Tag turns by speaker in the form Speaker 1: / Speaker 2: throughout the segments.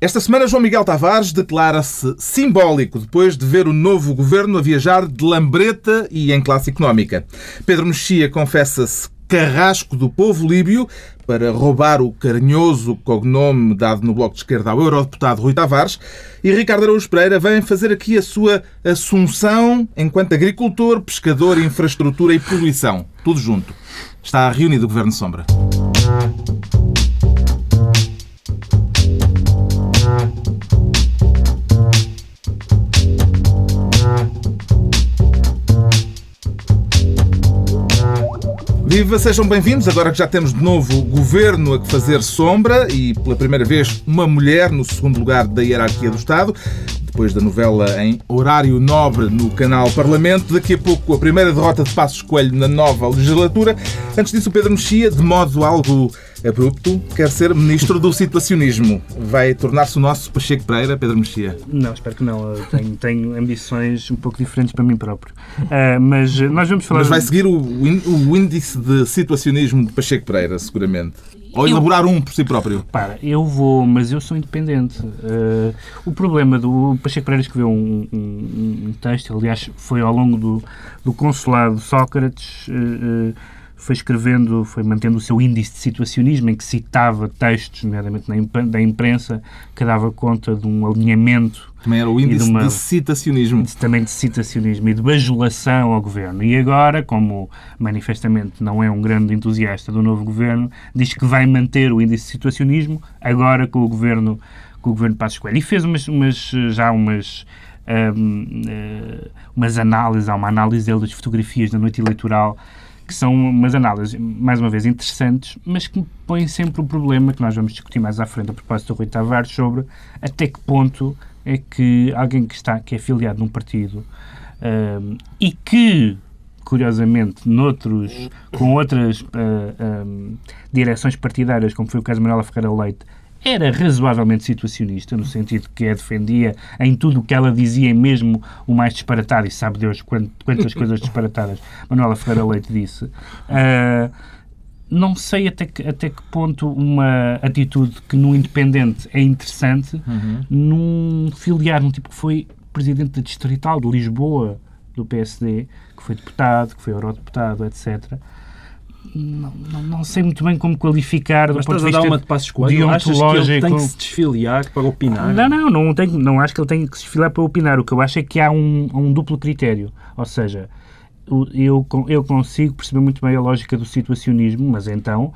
Speaker 1: Esta semana, João Miguel Tavares declara-se simbólico depois de ver o novo governo a viajar de lambreta e em classe económica. Pedro Mexia confessa-se carrasco do povo líbio para roubar o carinhoso cognome dado no Bloco de Esquerda ao eurodeputado Rui Tavares. E Ricardo Araújo Pereira vem fazer aqui a sua assunção enquanto agricultor, pescador, infraestrutura e poluição. Tudo junto. Está reunido o Governo Sombra. Viva, sejam bem-vindos. Agora que já temos de novo governo a que fazer sombra e pela primeira vez uma mulher no segundo lugar da hierarquia do Estado, depois da novela em horário nobre no canal Parlamento. Daqui a pouco a primeira derrota de Passos Coelho na nova legislatura. Antes disso, o Pedro Mexia, de modo algo abrupto, quer ser ministro do situacionismo. Vai tornar-se o nosso Pacheco Pereira, Pedro Mexia?
Speaker 2: Não, espero que não. Tenho, tenho ambições um pouco diferentes para mim próprio. Uh, mas nós vamos falar...
Speaker 1: Mas vai seguir o, o índice de situacionismo de Pacheco Pereira, seguramente. Ou elaborar eu, um por si próprio?
Speaker 2: Para, eu vou, mas eu sou independente. Uh, o problema do Pacheco Pereira escreveu um, um, um, texto, aliás, foi ao longo do, do consulado Sócrates, uh, uh, foi escrevendo, foi mantendo o seu índice de situacionismo, em que citava textos, nomeadamente da imprensa, que dava conta de um alinhamento.
Speaker 1: Também era o índice de, uma, de citacionismo.
Speaker 2: Também de citacionismo e de bajulação ao governo. E agora, como manifestamente não é um grande entusiasta do novo governo, diz que vai manter o índice de situacionismo agora com o governo, com o governo Passos Coelho. E fez umas, umas já umas. Um, eh, umas análises, há uma análise dele das fotografias da noite eleitoral que são umas análises, mais uma vez, interessantes, mas que põem sempre o problema que nós vamos discutir mais à frente a propósito do Rui Tavares sobre até que ponto é que alguém que, está, que é afiliado num partido um, e que, curiosamente, noutros, com outras uh, um, direções partidárias, como foi o caso de Manuela Ferreira Leite, era razoavelmente situacionista, no sentido que a defendia em tudo o que ela dizia, mesmo o mais disparatado, e sabe Deus quantas coisas disparatadas Manuela Ferreira Leite disse. Uh, não sei até que, até que ponto uma atitude que no Independente é interessante, uhum. num filiar, num tipo que foi presidente da Distrital de Lisboa, do PSD, que foi deputado, que foi eurodeputado, etc não, não, não, sei muito bem como qualificar
Speaker 3: Mas do ponto de vista uma de passos coelho, achas que ele tem que se desfiliar para opinar?
Speaker 2: Não, não, não, tenho, não acho que ele tenha que se desfiliar para opinar. O que eu acho é que há um, um duplo critério. Ou seja, eu, eu consigo perceber muito bem a lógica do situacionismo, mas então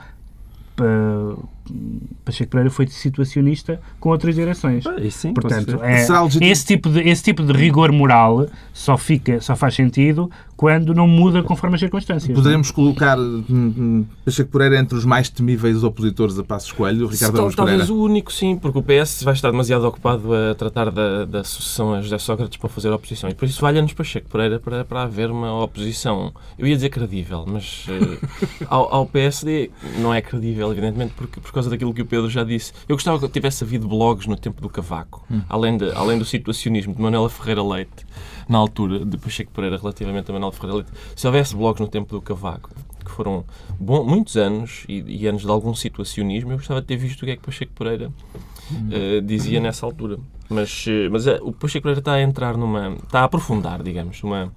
Speaker 2: Pacheco Pereira foi situacionista com outras direções.
Speaker 3: Ah, sim,
Speaker 2: Portanto, é, esse, tipo de, esse tipo de rigor moral só, fica, só faz sentido quando não muda conforme as circunstâncias.
Speaker 1: Poderemos não? colocar hum, hum, Pacheco Pereira entre os mais temíveis opositores a Passos Coelho, Ricardo Talvez
Speaker 3: Pereira? o único, sim, porque o PS vai estar demasiado ocupado a tratar da, da sucessão a José Sócrates para fazer oposição. E por isso valha-nos Pacheco Pereira para, para haver uma oposição, eu ia dizer credível, mas uh, ao, ao PSD não é credível, evidentemente, porque, por causa daquilo que o Pedro já disse. Eu gostava que tivesse havido blogs no tempo do Cavaco, hum. além, de, além do situacionismo de Manuela Ferreira Leite, na altura de Pacheco Pereira, relativamente a Manuela Ferreira Leite. Se houvesse blogs no tempo do Cavaco, que foram bom, muitos anos e, e, anos de algum situacionismo, eu gostava de ter visto o que é que Pacheco Pereira uh, dizia nessa altura. Mas, uh, mas uh, o Pacheco Pereira está a entrar numa. está a aprofundar, digamos, uma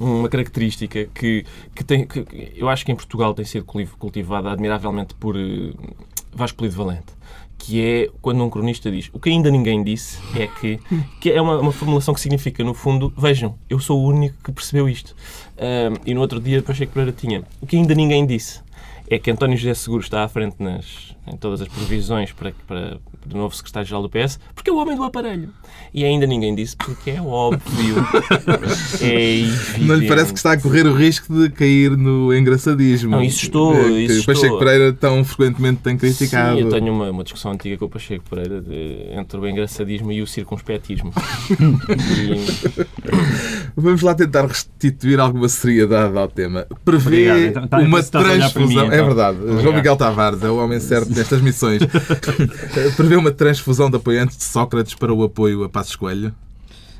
Speaker 3: uma característica que, que, tem, que eu acho que em Portugal tem sido cultivada admiravelmente por Vasco Polido Valente que é quando um cronista diz o que ainda ninguém disse é que, que é uma, uma formulação que significa, no fundo, vejam, eu sou o único que percebeu isto. Um, e no outro dia, que Pereira tinha o que ainda ninguém disse é que António José Seguro está à frente nas, em todas as previsões para, para, do novo secretário-geral do PS, porque é o homem do aparelho. E ainda ninguém disse porque é óbvio.
Speaker 1: é Não lhe parece que está a correr o risco de cair no engraçadismo?
Speaker 3: Não, isso estou. É,
Speaker 1: que
Speaker 3: isso
Speaker 1: o Pacheco estou. Pereira tão frequentemente tem criticado.
Speaker 3: Sim, eu tenho uma, uma discussão antiga com o Pacheco Pereira de, entre o engraçadismo e o circunspetismo.
Speaker 1: e... Vamos lá tentar restituir alguma seriedade ao tema. Prevê então, tá, uma transfusão. Mim, então. É verdade. Obrigado. João Miguel Tavares é o homem certo nestas missões. Prevê uma transfusão de apoiantes de Sócrates para o apoio a Passos Coelho?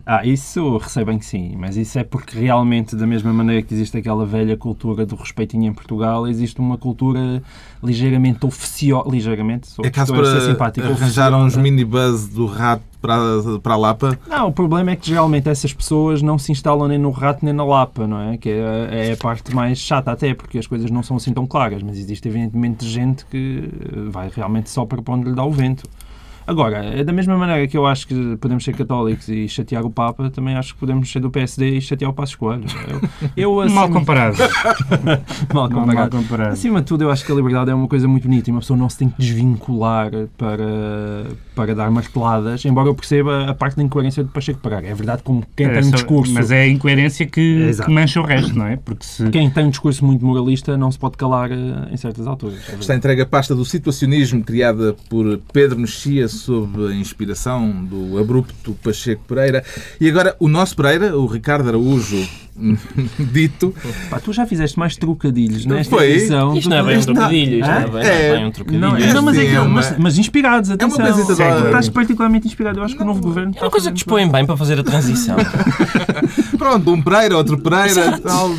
Speaker 4: Ah, isso recebem que sim, mas isso é porque realmente, da mesma maneira que existe aquela velha cultura do respeitinho em Portugal, existe uma cultura ligeiramente oficiosa. Ligeiramente, sou,
Speaker 1: É caso para
Speaker 4: simpático,
Speaker 1: arranjar uns minibus do rato para, para a Lapa.
Speaker 4: Não, o problema é que geralmente essas pessoas não se instalam nem no rato nem na lapa, não é? Que é, é a parte mais chata até, porque as coisas não são assim tão claras, mas existe evidentemente gente que vai realmente só para onde lhe dá o vento. Agora, é da mesma maneira que eu acho que podemos ser católicos e chatear o Papa, também acho que podemos ser do PSD e chatear o Passo Escolho. Eu, eu
Speaker 2: Mal
Speaker 4: assim,
Speaker 2: comparado.
Speaker 4: mal
Speaker 2: Mal, mal
Speaker 4: comparado.
Speaker 2: comparado.
Speaker 4: Acima de tudo, eu acho que a liberdade é uma coisa muito bonita e uma pessoa não se tem que desvincular para, para dar marteladas, embora eu perceba a parte da incoerência do Pacheco Pereira. É verdade, como quem
Speaker 2: É
Speaker 4: tem um discurso.
Speaker 2: Mas é a incoerência que, que mancha o resto, não é? Porque se.
Speaker 4: Quem tem um discurso muito moralista não se pode calar eh, em certas alturas. É.
Speaker 1: Está entregue a pasta do situacionismo criada por Pedro Mexia sob a inspiração do abrupto Pacheco Pereira. E agora o nosso Pereira, o Ricardo Araújo, dito,
Speaker 4: Pá, tu já fizeste mais trocadilhos nesta
Speaker 1: Foi?
Speaker 4: edição.
Speaker 3: Isto não é bem um
Speaker 1: não-
Speaker 3: trocadilho, isto não é bem,
Speaker 1: É.
Speaker 3: não é bem um trocadilho.
Speaker 4: Não,
Speaker 1: É
Speaker 4: não, mas, é que-
Speaker 1: é uma-
Speaker 4: mas, mas inspirados, atenção.
Speaker 1: da-
Speaker 4: Tu Estás particularmente inspirado. Eu acho que o novo governo.
Speaker 3: É uma coisa que dispõem bem para fazer a transição.
Speaker 1: pronto, um Pereira, outro Pereira, tal,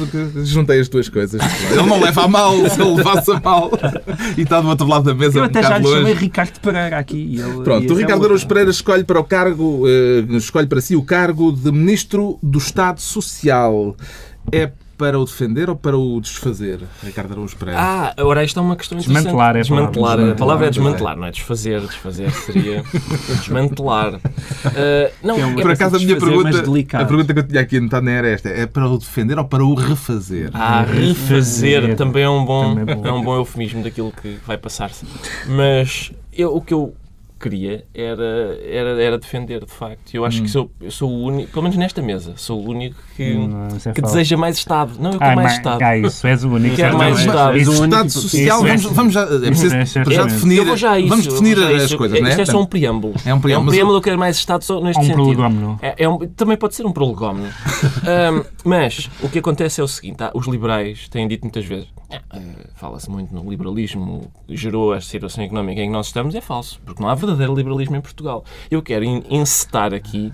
Speaker 1: juntei as duas coisas. Ele não leva a mal, se ele levasse a mal e está do outro lado da mesa,
Speaker 4: Eu
Speaker 1: um
Speaker 4: até já lhe chamei. Ricardo Pereira aqui. ele-
Speaker 1: Pronto,
Speaker 4: e
Speaker 1: o
Speaker 4: é
Speaker 1: Ricardo. Araújo Pereira escolhe para o cargo, eh, escolhe para si o cargo de Ministro do Estado Social. É para o defender ou para o desfazer, Ricardo Araújo Pereira?
Speaker 3: Ah, agora isto é uma questão interessante.
Speaker 2: Desmantelar é a palavra.
Speaker 3: desmantelar. A palavra é
Speaker 1: é.
Speaker 3: desmantelar, não é desfazer. Desfazer seria desmantelar. Ah, não,
Speaker 4: é um-
Speaker 3: é
Speaker 1: Por acaso a minha
Speaker 4: mas
Speaker 1: pergunta, a pergunta que eu tinha aqui anotada era esta: é para o defender ou para o refazer?
Speaker 3: Ah, refazer
Speaker 2: Refazer.
Speaker 3: também é um bom,
Speaker 2: Também é bom.
Speaker 3: é um bom eufemismo daquilo que vai passar-se. Mas eu, o que eu queria era, era, era defender, de facto. Eu acho que sou, eu sou o único, pelo menos nesta mesa, sou o único que,
Speaker 2: Não, isso é
Speaker 3: que deseja mais Estado. Não, eu quero mais
Speaker 2: mas-
Speaker 3: Estado.
Speaker 2: Ah, isso, és o único.
Speaker 3: Quero mais. Estado.
Speaker 2: Isso-
Speaker 4: És o único-
Speaker 1: Estado Social,
Speaker 2: isso é-
Speaker 1: vamos, vamos já, é preciso
Speaker 2: é
Speaker 1: já definir,
Speaker 3: Eu vou já isso,
Speaker 1: vamos definir
Speaker 3: já
Speaker 1: as coisas,
Speaker 3: é,
Speaker 1: não é?
Speaker 3: Isto é só um preâmbulo.
Speaker 1: É um preâmbulo, mas-
Speaker 3: preâmbulo, eu quero mais Estado só neste
Speaker 2: um
Speaker 3: sentido.
Speaker 2: prolegómeno.
Speaker 3: É, é um- também pode ser um prolegómeno. Ahm, mas o que acontece é o seguinte: ah, os liberais têm dito muitas vezes, fala-se muito no liberalismo que gerou a situação económica em que nós estamos, é falso, porque não há verdadeiro liberalismo em Portugal. Eu quero encetar aqui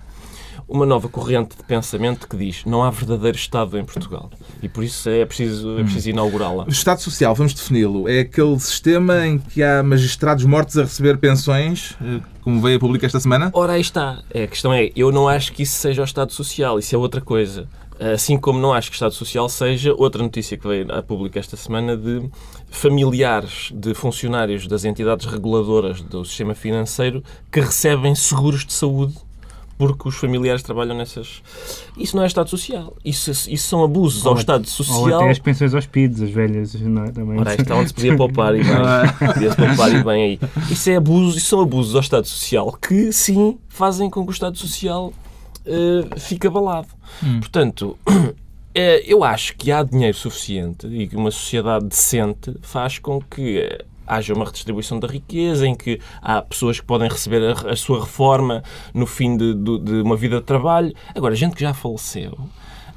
Speaker 3: uma nova corrente de pensamento que diz não há verdadeiro Estado em Portugal. E por isso é preciso, é preciso inaugurá-la.
Speaker 1: O Estado Social, vamos defini-lo, é aquele sistema em que há magistrados mortos a receber pensões, eh, como veio a público esta semana?
Speaker 3: Ora, aí está. É, A questão é, eu não acho que isso seja o Estado Social, isso é outra coisa. Assim como não acho que o Estado Social seja outra notícia que veio a público esta semana de familiares de funcionários das entidades reguladoras do sistema financeiro que recebem seguros de saúde porque os familiares trabalham nessas. Isso não é Estado Social. Isso, isso são abusos ao
Speaker 2: Ou-
Speaker 3: Estado
Speaker 2: Ou
Speaker 3: Social.
Speaker 2: até as pensões aos PIDs, as velhas, não é? Também.
Speaker 3: Ora, está onde se podia poupar e bem. Podia-se poupar e bem aí. Isso, é abuso, isso são abusos ao Estado Social que, sim, fazem com que o Estado Social eh, fique abalado. Portanto, eh, eu acho que há dinheiro suficiente e que uma sociedade decente faz com que eh, haja uma redistribuição da riqueza, em que há pessoas que podem receber a, a sua reforma no fim de, de- de uma vida de trabalho. Agora, gente que já faleceu,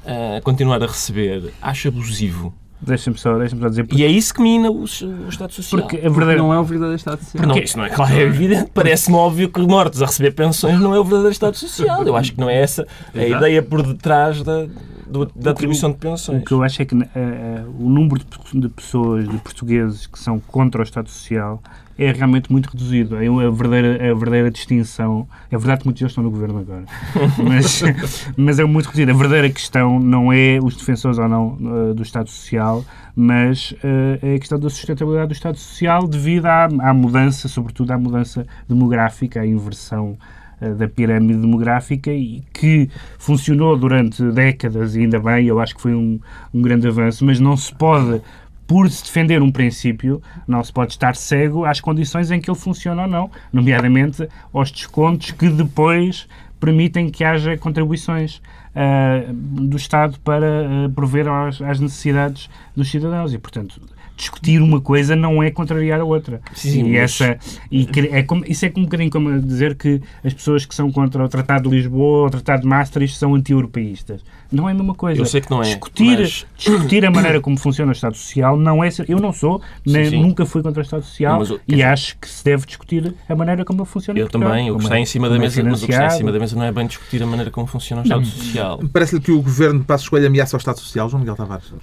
Speaker 3: eh, continuar a receber, acho abusivo.
Speaker 2: Deixa-me só, deixa só dizer.
Speaker 3: E é isso que mina o, o Estado Social.
Speaker 2: Porque a
Speaker 4: Porque não é o verdadeiro Estado Social.
Speaker 3: Não, isso não é claro, é evidente. Parece-me óbvio que mortos a receber pensões não é o verdadeiro Estado Social. Eu acho que não é essa a
Speaker 4: Exato.
Speaker 3: ideia por detrás da, do- da atribuição de
Speaker 2: O
Speaker 3: pensões.
Speaker 2: que eu acho é que eh, o número de, de pessoas, de portugueses que são contra o Estado Social é realmente muito reduzido. É a verdadeira, a verdadeira distinção. É verdade que muitos deles estão no governo agora, mas, mas é muito reduzido. A verdadeira questão não é os defensores ou não eh, do Estado Social, mas eh, é a questão da sustentabilidade do Estado Social devido à, à mudança, sobretudo à mudança demográfica, à inversão da pirâmide demográfica e que funcionou durante décadas e ainda bem, eu acho que foi um, um grande avanço, mas não se pode, por se defender um princípio, não se pode estar cego às condições em que ele funciona ou não, nomeadamente aos descontos que depois permitem que haja contribuições ah, do Estado para ah, prover às, às necessidades dos cidadãos. E, portanto, discutir uma coisa não é contrariar a outra.
Speaker 3: Sim,
Speaker 2: e
Speaker 3: mas-
Speaker 2: essa, e é como, isso é como um bocadinho como dizer que as pessoas que são contra o Tratado de Lisboa ou o Tratado de Maastricht são anti-europeístas. Não é a mesma coisa.
Speaker 3: Eu sei que não é,
Speaker 2: Discutir,
Speaker 3: mas-
Speaker 2: discutir a maneira como funciona o Estado Social não é. ser- Eu não sou, nem,
Speaker 3: sim.
Speaker 2: nunca fui contra o Estado Social
Speaker 3: Não, mas
Speaker 2: e
Speaker 3: dizer-
Speaker 2: acho que se deve discutir a maneira como ele funciona
Speaker 3: Eu
Speaker 2: Portugal,
Speaker 3: também, o que está
Speaker 2: é-
Speaker 3: em cima da
Speaker 2: é
Speaker 3: mesa, mas o que está em cima da mesa não é bem discutir a maneira como funciona o Estado Social.
Speaker 1: Parece-lhe que o governo de Passos Coelho ameaça o Estado Social, João Miguel Tavares?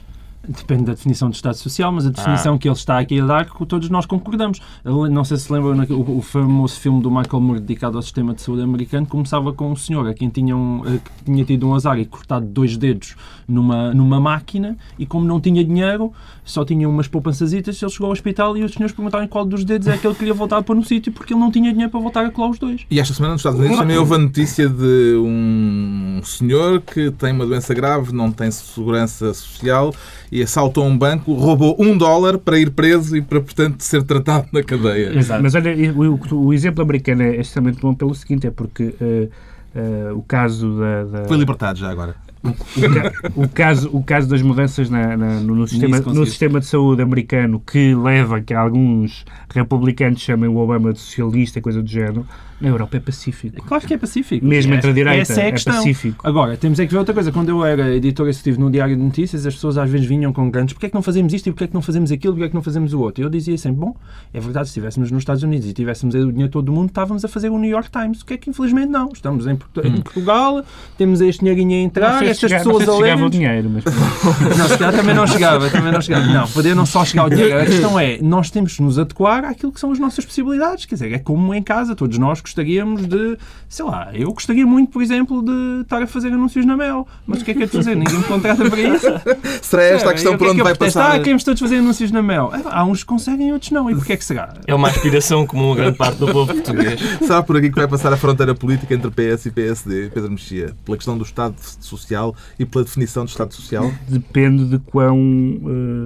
Speaker 4: Depende da definição de Estado Social, mas a definição
Speaker 3: Ah.
Speaker 4: que ele está aqui a dar, que todos nós concordamos. Não sei se lembram o, o famoso filme do Michael Moore dedicado ao sistema de saúde americano, começava com um senhor a quem tinha, um, que tinha tido um azar e cortado dois dedos numa, numa máquina e como não tinha dinheiro, só tinha umas poupançazitas, ele chegou ao hospital e os senhores perguntaram qual dos dedos é que ele queria voltar para no sítio porque ele não tinha dinheiro para voltar a colar os dois.
Speaker 1: E esta semana nos Estados Unidos também houve a notícia de um senhor que tem uma doença grave, não tem segurança social e assaltou um banco, roubou um dólar para ir preso e para, portanto, ser tratado na cadeia.
Speaker 2: Mas, mas olha, o, o- o exemplo americano é extremamente bom pelo seguinte, é porque eh, eh, o caso da, da-
Speaker 1: Foi libertado já agora.
Speaker 2: o, ca- o caso, o caso das mudanças na- na- no, no sistema, no sistema de saúde americano que leva a que alguns republicanos chamem o Obama de socialista, coisa do género, na Europa é pacífico.
Speaker 4: Claro que é pacífico.
Speaker 2: Mesmo entre a direita,
Speaker 4: Essa é a
Speaker 2: é
Speaker 4: questão.
Speaker 2: pacífico.
Speaker 4: Agora, temos é que ver outra coisa. Quando eu era editor executivo no Diário de Notícias, as pessoas às vezes vinham com grandes porque é que não fazemos isto e porque é que não fazemos aquilo, porque é que não fazemos o outro. E eu dizia sempre, bom, é verdade, se estivéssemos nos Estados Unidos e tivéssemos o dinheiro todo do mundo, estávamos a fazer o New York Times. O que é que infelizmente não. Estamos em, Portu- em Portugal, temos este dinheirinho a entrar, estas
Speaker 2: chega- não
Speaker 4: pessoas
Speaker 2: se
Speaker 4: a
Speaker 2: o
Speaker 4: lerem.
Speaker 2: dinheiro, mas
Speaker 4: Não, se calhar também não chegava, também não chegava. Não, poder não só chegar ao dinheiro. A questão é, nós temos de nos adequar àquilo que são as nossas possibilidades. Quer dizer, é como em casa, todos nós gostaríamos de, sei lá, eu gostaria muito, por exemplo, de estar a fazer anúncios na Mel. Mas o que é que é de fazer? Ninguém me contrata para isso.
Speaker 1: Será esta a questão por
Speaker 4: que é
Speaker 1: onde
Speaker 4: que
Speaker 1: vai
Speaker 4: protesto?
Speaker 1: passar?
Speaker 4: Ah, queremos todos fazer anúncios na Mel. Ah, Há uns que conseguem, outros não. E porquê é que será?
Speaker 3: É uma aspiração comum a grande parte do povo português.
Speaker 1: Será por aqui que vai passar a fronteira política entre PS e PSD, Pedro Mexia? Pela questão do Estado Social e pela definição do Estado Social?
Speaker 2: depende de quão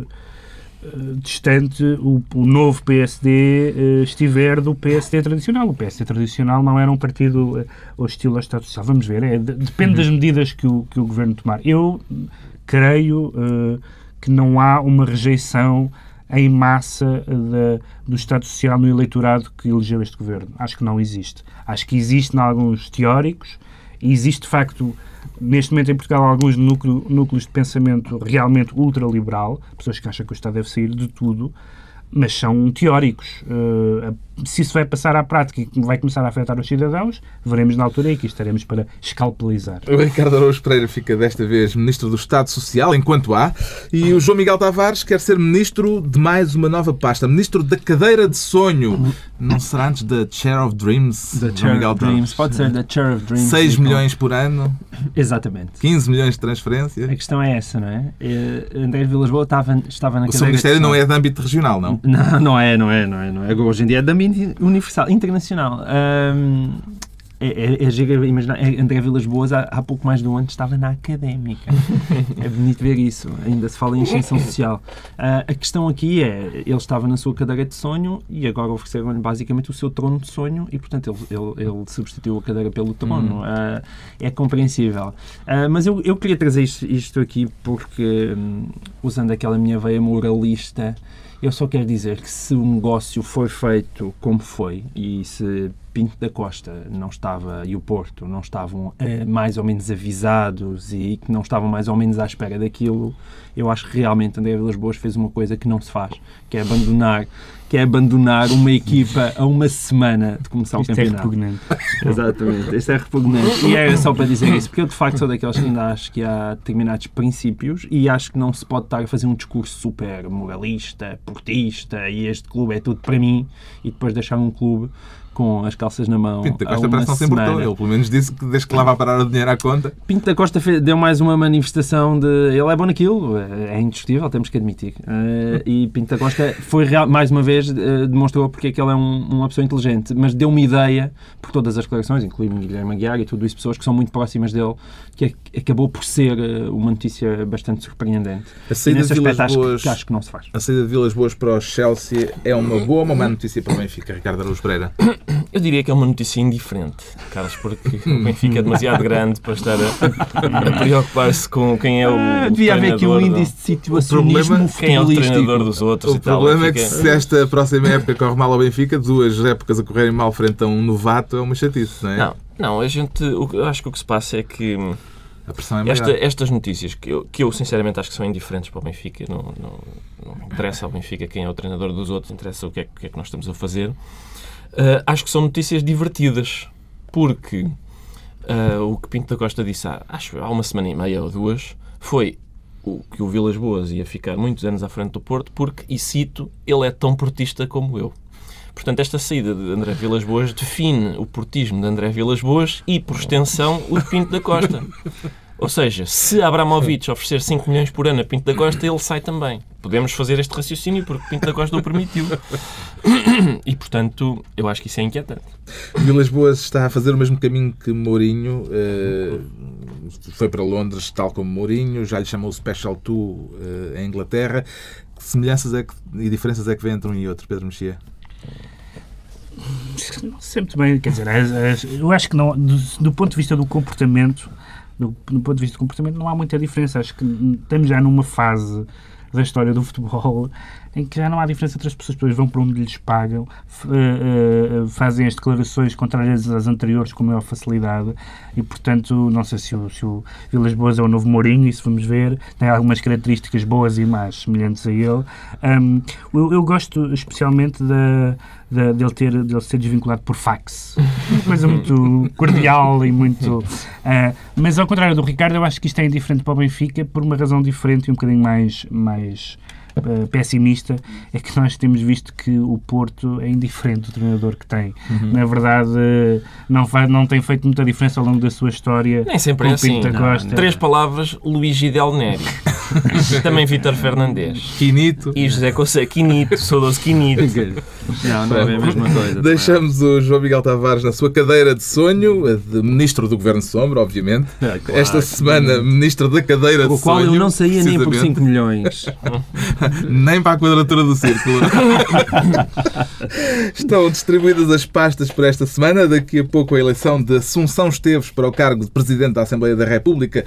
Speaker 2: eh, distante o, o novo PSD eh, estiver do PSD tradicional. O PSD tradicional não era um partido eh, hostil ao Estado Social. Vamos ver, é, de- depende das medidas que o, que o Governo tomar. Eu creio eh, que não há uma rejeição em massa eh, da- do Estado Social no eleitorado que elegeu este Governo. Acho que não existe. Acho que existe em alguns teóricos e existe, de facto, neste momento em Portugal, alguns núcleo- núcleos de pensamento realmente ultraliberal, pessoas que acham que o Estado deve sair de tudo, mas são teóricos. Eh, se isso vai passar à prática e vai começar a afetar os cidadãos, veremos na altura e aqui estaremos para escalpelizar.
Speaker 1: O Ricardo Araújo Pereira fica desta vez Ministro do Estado Social, enquanto há, e o João Miguel Tavares quer ser Ministro de mais uma nova pasta, Ministro da Cadeira de Sonho. Não será antes da Chair of Dreams?
Speaker 4: The
Speaker 1: João
Speaker 4: Chair
Speaker 1: Miguel
Speaker 4: of Dreams.
Speaker 1: Tavares?
Speaker 4: Pode ser The Chair of Dreams.
Speaker 1: 6
Speaker 4: Então,
Speaker 1: milhões por ano,
Speaker 4: Exatamente.
Speaker 1: 15 milhões de transferência.
Speaker 4: A questão é essa, não é? Eh, André Vilas Boa estava, estava na
Speaker 1: O seu Ministério não é de âmbito regional, não?
Speaker 4: Não, não é, não é, não é. Não é. Hoje em dia é de âmbito universal, internacional. É, é, é giro imaginar. é, André Vilas Boas, há, há pouco mais de um ano, estava na académica. é bonito ver isso. Ainda se fala em extensão social. Ah, a questão aqui é: ele estava na sua cadeira de sonho e agora ofereceram-lhe basicamente o seu trono de sonho e, portanto, ele, ele, ele substituiu a cadeira pelo trono. Ah, é compreensível. Ah, mas eu, eu queria trazer isto, isto aqui porque, hum, usando aquela minha veia moralista, eu só quero dizer que se o negócio for feito como foi e se Pinto da Costa não estava e o Porto não estavam eh, mais ou menos avisados e que não estavam mais ou menos à espera daquilo, eu acho que realmente André Vilas Boas fez uma coisa que não se faz, que é abandonar, que é abandonar uma equipa a uma semana de começar
Speaker 2: Isto
Speaker 4: o
Speaker 2: é
Speaker 4: campeonato.
Speaker 2: repugnante.
Speaker 4: Exatamente, isso é repugnante. E era só para dizer isso, porque eu de facto sou daqueles que ainda acho que há determinados princípios e acho que não se pode estar a fazer um discurso super moralista, portista e este clube é tudo para mim e depois deixar um clube com as calças na mão.
Speaker 1: Pinto da Costa parece não se importou. Ele pelo menos disse que desde que lá vai parar o dinheiro à conta.
Speaker 4: Pinto da Costa deu mais uma manifestação de ele é bom naquilo, é indiscutível, temos que admitir. Eh, e Pinto da Costa foi real- mais uma vez eh, demonstrou porque é que ele é um- uma pessoa inteligente, mas deu uma ideia por todas as declarações, incluindo Guilherme Aguiar e tudo isso, pessoas que são muito próximas dele, que ac- acabou por ser eh, uma notícia bastante surpreendente.
Speaker 1: A saída de Vilas
Speaker 4: aspecto acho,
Speaker 1: Boas...
Speaker 4: que, acho que não se faz.
Speaker 1: A saída de Vilas Boas para o Chelsea é uma boa ou uma má notícia para o Benfica, Ricardo Araújo Pereira?
Speaker 3: Eu diria que é uma notícia indiferente, Carlos, porque o Benfica é demasiado grande para estar a, a preocupar-se com quem é o.
Speaker 4: Ah, devia haver aqui um
Speaker 3: treinador,
Speaker 4: índice de situacionismo
Speaker 1: problema-
Speaker 3: Quem é o treinador dos outros
Speaker 1: O
Speaker 3: e tal.
Speaker 1: problema é que se esta próxima época corre mal ao Benfica, duas épocas a correrem mal frente a um novato é uma chatice, não é?
Speaker 3: Não, não, a gente. eu acho que o que se passa é que hum,
Speaker 1: A pressão é maior.
Speaker 3: esta- estas notícias, que eu, que eu sinceramente acho que são indiferentes para o Benfica, não, não, não interessa ao Benfica quem é o treinador dos outros, interessa o que é, que é que nós estamos a fazer. Ah, acho que são notícias divertidas, porque ah, o que Pinto da Costa disse há, acho, há uma semana e meia ou duas foi o, que o Vilas Boas ia ficar muitos anos à frente do Porto, porque, e cito, ele é tão portista como eu. Portanto, esta saída de André Vilas Boas define o portismo de André Vilas Boas e, por extensão, o Pinto da Costa. Ou seja, se Abramovich oferecer 5 milhões por ano a Pinto da Costa, ele sai também. Podemos fazer este raciocínio porque Pinto da Costa o permitiu. E, portanto, eu acho que isso é inquietante.
Speaker 1: Vilas Boas está a fazer o mesmo caminho que Mourinho. eh, foi para Londres, tal como Mourinho, já lhe chamou o Special Two eh, em Inglaterra. Que semelhanças é que, e diferenças é que vê entre um e outro, Pedro Mexia?
Speaker 2: Não sei muito bem, quer dizer, as- as- eu acho que não, do, do ponto de vista do comportamento, do, do ponto de vista do comportamento, não há muita diferença. Acho que estamos já numa fase da história do futebol em que já não há diferença entre as pessoas. As pessoas vão para onde lhes pagam, f- eh, eh, fazem as declarações contrárias às anteriores com maior facilidade e, portanto, não sei se o, se o Vilas Boas é o novo Mourinho, isso vamos ver. Tem algumas características boas e más semelhantes a ele. Hum, eu, eu gosto especialmente da, dele, ter, dele ser desvinculado por fax. Uma coisa muito cordial e muito. ah, mas ao contrário do Ricardo, eu acho que isto é indiferente para o Benfica por uma razão diferente e um bocadinho mais. mais ah, pessimista é que nós temos visto que o Porto é indiferente do treinador que tem. Na verdade, não, faz, não tem feito muita diferença ao longo da sua história.
Speaker 3: Nem sempre é assim.
Speaker 2: Costa.
Speaker 3: Três palavras, Luigi Del Neri. Também Vítor Fernandes.
Speaker 1: Quinito.
Speaker 3: E José Cossé, Quinito, saudoso Quinito.
Speaker 4: Não, não é a mesma coisa.
Speaker 1: Deixamos o João Miguel Tavares na sua cadeira de sonho, a de Ministro do Governo Sombra, obviamente.
Speaker 4: É, claro.
Speaker 1: Esta semana, Ministro da cadeira
Speaker 4: Com
Speaker 1: de
Speaker 4: o qual
Speaker 1: sonho.
Speaker 4: eu não saía nem por
Speaker 1: precisamente.
Speaker 4: 5 milhões.
Speaker 1: Nem para a quadratura do círculo. Estão distribuídas as pastas para esta semana. Daqui a pouco a eleição de Assunção Esteves para o cargo de Presidente da Assembleia da República.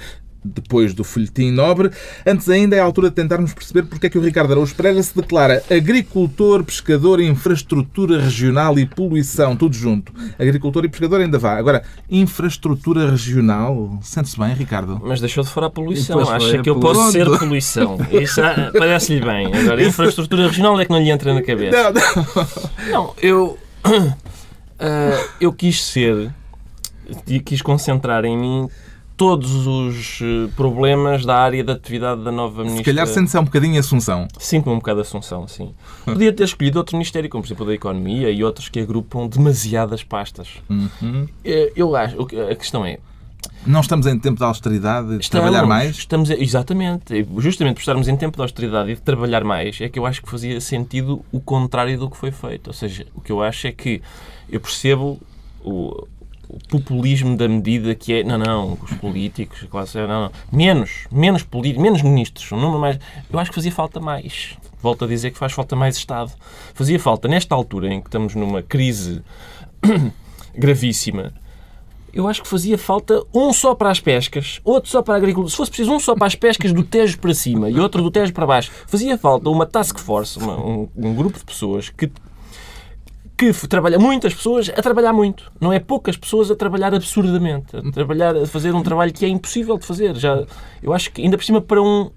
Speaker 1: Depois do folhetim nobre. Antes ainda é a altura de tentarmos perceber porque é que o Ricardo Araújo Pereira se declara agricultor, pescador, infraestrutura regional e poluição, tudo junto. Agricultor e pescador ainda vá. Agora, infraestrutura regional, sente-se bem, Ricardo?
Speaker 3: Mas deixou de fora a poluição. Acha que eu posso
Speaker 1: poluição.
Speaker 3: ser poluição. Isso ah, parece-lhe bem. Agora, infraestrutura regional é que não lhe entra na cabeça.
Speaker 1: Não, não.
Speaker 3: Não, eu. ah, eu quis ser. E quis concentrar em mim todos os eh, problemas da área de atividade da nova
Speaker 1: Se
Speaker 3: ministra.
Speaker 1: calhar sente-se um bocadinho Assunção.
Speaker 3: Sinto-me um bocado Assunção, sim. Podia ter escolhido outro ministério, como por exemplo o da Economia e outros que agrupam demasiadas pastas.
Speaker 1: Uhum.
Speaker 3: Eh, Eu acho. A questão é.
Speaker 1: Não estamos em tempo de austeridade, de
Speaker 3: Estamos,
Speaker 1: trabalhar mais?
Speaker 3: Estamos, exatamente. Justamente por estarmos em tempo de austeridade e de trabalhar mais, é que eu acho que fazia sentido o contrário do que foi feito. Ou seja, o que eu acho é que eu percebo o, o populismo da medida que é, não, não, os políticos, a classe, não, não, menos, menos políticos, menos ministros, um número mais. Eu acho que fazia falta mais. Volto a dizer que faz falta mais Estado. Fazia falta, nesta altura em que estamos numa crise gravíssima, eu acho que fazia falta um só para as pescas, outro só para a agricultura. Se fosse preciso um só para as pescas do Tejo para cima e outro do Tejo para baixo, fazia falta uma task force, uma- um, um grupo de pessoas que que trabalha muitas pessoas a trabalhar muito. Não é poucas pessoas a trabalhar absurdamente, a trabalhar a fazer um trabalho que é impossível de fazer. Já eu acho que ainda por cima para um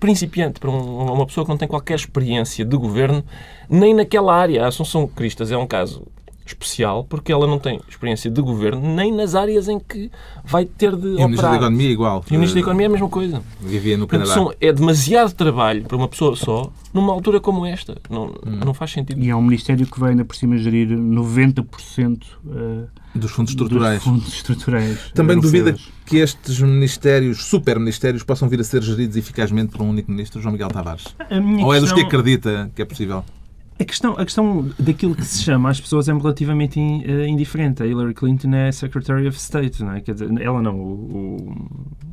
Speaker 3: principiante, para um- uma pessoa que não tem qualquer experiência de governo, nem naquela área. A Assunção Cristas é um caso especial porque ela não tem experiência de governo nem nas áreas em que vai ter de
Speaker 1: E o Ministro da
Speaker 3: operar.
Speaker 1: Economia igual.
Speaker 3: E o Ministro da Economia é a mesma coisa.
Speaker 1: Vivia no
Speaker 3: Portanto,
Speaker 1: Canadá.
Speaker 3: são- é demasiado trabalho para uma pessoa só numa altura como esta. Não,
Speaker 1: Hum.
Speaker 3: não faz sentido.
Speaker 2: E é um Ministério que vai ainda por cima gerir 90% eh,
Speaker 1: Dos fundos estruturais.
Speaker 2: dos fundos estruturais.
Speaker 1: Também duvida que estes ministérios, super-ministérios, possam vir a ser geridos eficazmente por um único ministro, João Miguel Tavares?
Speaker 4: A minha
Speaker 1: Ou é dos que acredita que é possível?
Speaker 4: A questão, a questão daquilo que se chama às pessoas é relativamente in- eh, indiferente. A Hillary Clinton é Secretary of State, não é? Quer dizer, ela não, o, o-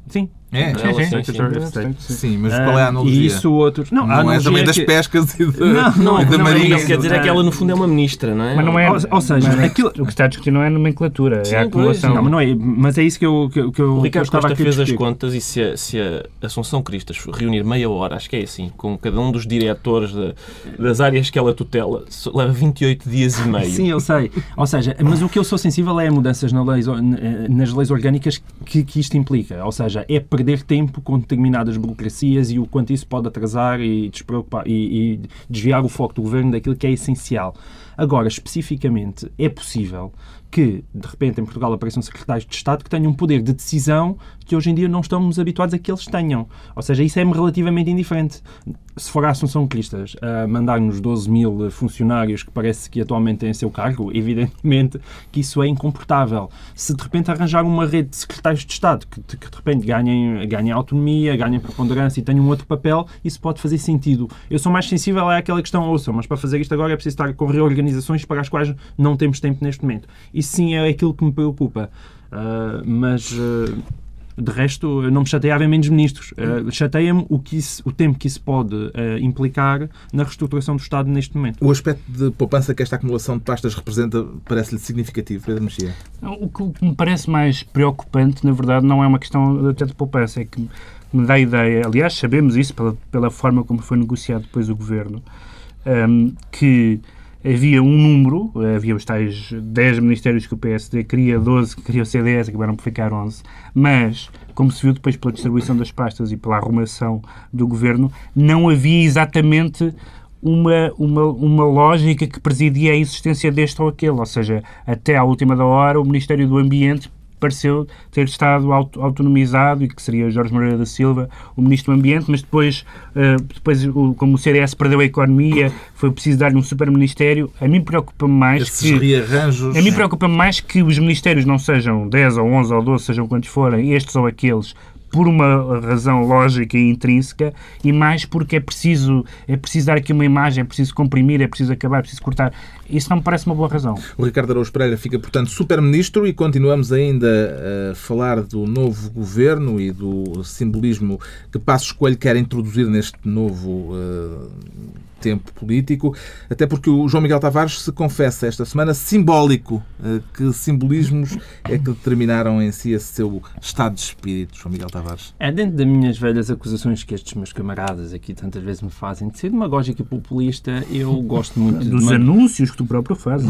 Speaker 4: Sim,
Speaker 1: É?
Speaker 3: Sim, sim.
Speaker 2: State, sim.
Speaker 1: Sim, mas qual é a analogia?
Speaker 4: E isso outros... Não, a
Speaker 1: Não é também
Speaker 4: é
Speaker 1: das pescas e da,
Speaker 4: Não, não, não é.
Speaker 3: Quer dizer é que ela, no fundo, é uma ministra, não é?
Speaker 2: Mas não é,
Speaker 4: Ou- ou seja,
Speaker 2: mas
Speaker 4: aquilo-
Speaker 2: o que está a discutir não é a nomenclatura,
Speaker 3: Sim,
Speaker 2: é a acumulação.
Speaker 4: Não, mas, não é, mas é isso que eu, que, que eu,
Speaker 3: O Ricardo
Speaker 4: estava
Speaker 3: Costa fez as contas e se a, se a Assunção Cristas reunir meia hora, acho que é assim, com cada um dos diretores da- das áreas que ela tutela, leva 28 dias e meio.
Speaker 4: Sim, eu sei. Ou seja, mas o que eu sou sensível é a mudanças na leis, nas leis orgânicas que, que isto implica. Ou seja, é perder tempo com determinadas burocracias e o quanto isso pode atrasar e, despreocupar, e, e desviar o foco do governo daquilo que é essencial. Agora, especificamente, é possível que, de repente, em Portugal apareçam secretários de Estado que tenham um poder de decisão que hoje em dia não estamos habituados a que eles tenham. Ou seja, isso é-me relativamente indiferente. Se for a Assunção Cristas a mandar-nos 12 mil funcionários que parece que atualmente têm seu cargo, evidentemente que isso é incomportável. Se de repente arranjar uma rede de secretários de Estado que, de- que de repente ganhem, ganhem autonomia, ganhem preponderância e tenham um outro papel, isso pode fazer sentido. Eu sou mais sensível àquela questão, ouça, mas para fazer isto agora é preciso estar com reorganizações para as quais não temos tempo neste momento. Isso sim é aquilo que me preocupa. Ah, mas. ah, de resto, eu não me chateava em menos ministros. Uh, Chateia-me o, que isso- o tempo que isso pode uh, implicar na reestruturação do Estado neste momento.
Speaker 1: O aspecto de poupança que esta acumulação de pastas representa parece-lhe significativo, Pedro Mexia.
Speaker 2: O que me parece mais preocupante, na verdade, não é uma questão até de poupança, é que me dá a ideia, aliás, sabemos isso pela, pela forma como foi negociado depois o governo, hum, que havia um número, havia os tais 10 ministérios que o PSD queria, 12 que queria o CDS, acabaram por ficar 11, mas, como se viu depois pela distribuição das pastas e pela arrumação do governo, não havia exatamente uma, uma, uma lógica que presidia a existência deste ou aquele, ou seja, até à última da hora o Ministério do Ambiente pareceu ter estado auto- autonomizado e que seria Jorge Moreira da Silva o Ministro do Ambiente, mas depois, eh, depois o- como o CDS perdeu a economia, foi preciso dar-lhe um super-ministério. A mim preocupa-me mais
Speaker 1: Esses
Speaker 2: que...
Speaker 1: rearranjos.
Speaker 2: A mim preocupa-me mais que os ministérios não sejam 10 ou 11 ou 12, sejam quantos forem, estes ou aqueles, por uma razão lógica e intrínseca, e mais porque é preciso, é preciso dar aqui uma imagem, é preciso comprimir, é preciso acabar, é preciso cortar. Isso não me parece uma boa razão.
Speaker 1: O Ricardo Araújo Pereira fica, portanto, super-ministro e continuamos ainda a falar do novo governo e do simbolismo que Passos Coelho quer introduzir neste novo eh, tempo político, até porque o João Miguel Tavares se confessa esta semana simbólico. Eh, que simbolismos é que determinaram em si esse seu estado de espírito, João Miguel Tavares?
Speaker 4: É dentro das minhas velhas acusações que estes meus camaradas aqui tantas vezes me fazem de ser demagógico e populista, eu gosto muito de
Speaker 2: Dos anúncios que tu próprio fazes.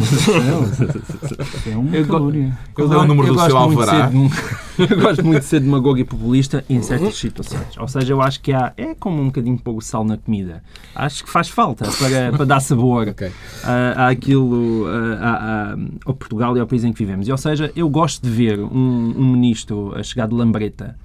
Speaker 2: é uma
Speaker 4: Eu go-
Speaker 2: calúnia.
Speaker 1: Qual é o número
Speaker 4: eu
Speaker 1: do seu
Speaker 4: de
Speaker 1: alvará?
Speaker 4: dem- eu gosto muito de ser demagogo e populista em certas situações. Ou seja, eu acho que há, é como um bocadinho pôr o sal na comida. Acho que faz falta para, para dar sabor
Speaker 1: Ok.
Speaker 4: a- àquilo, a- a- a- ao Portugal e ao país em que vivemos. E, ou seja, eu gosto de ver um, um ministro a chegar de lambreta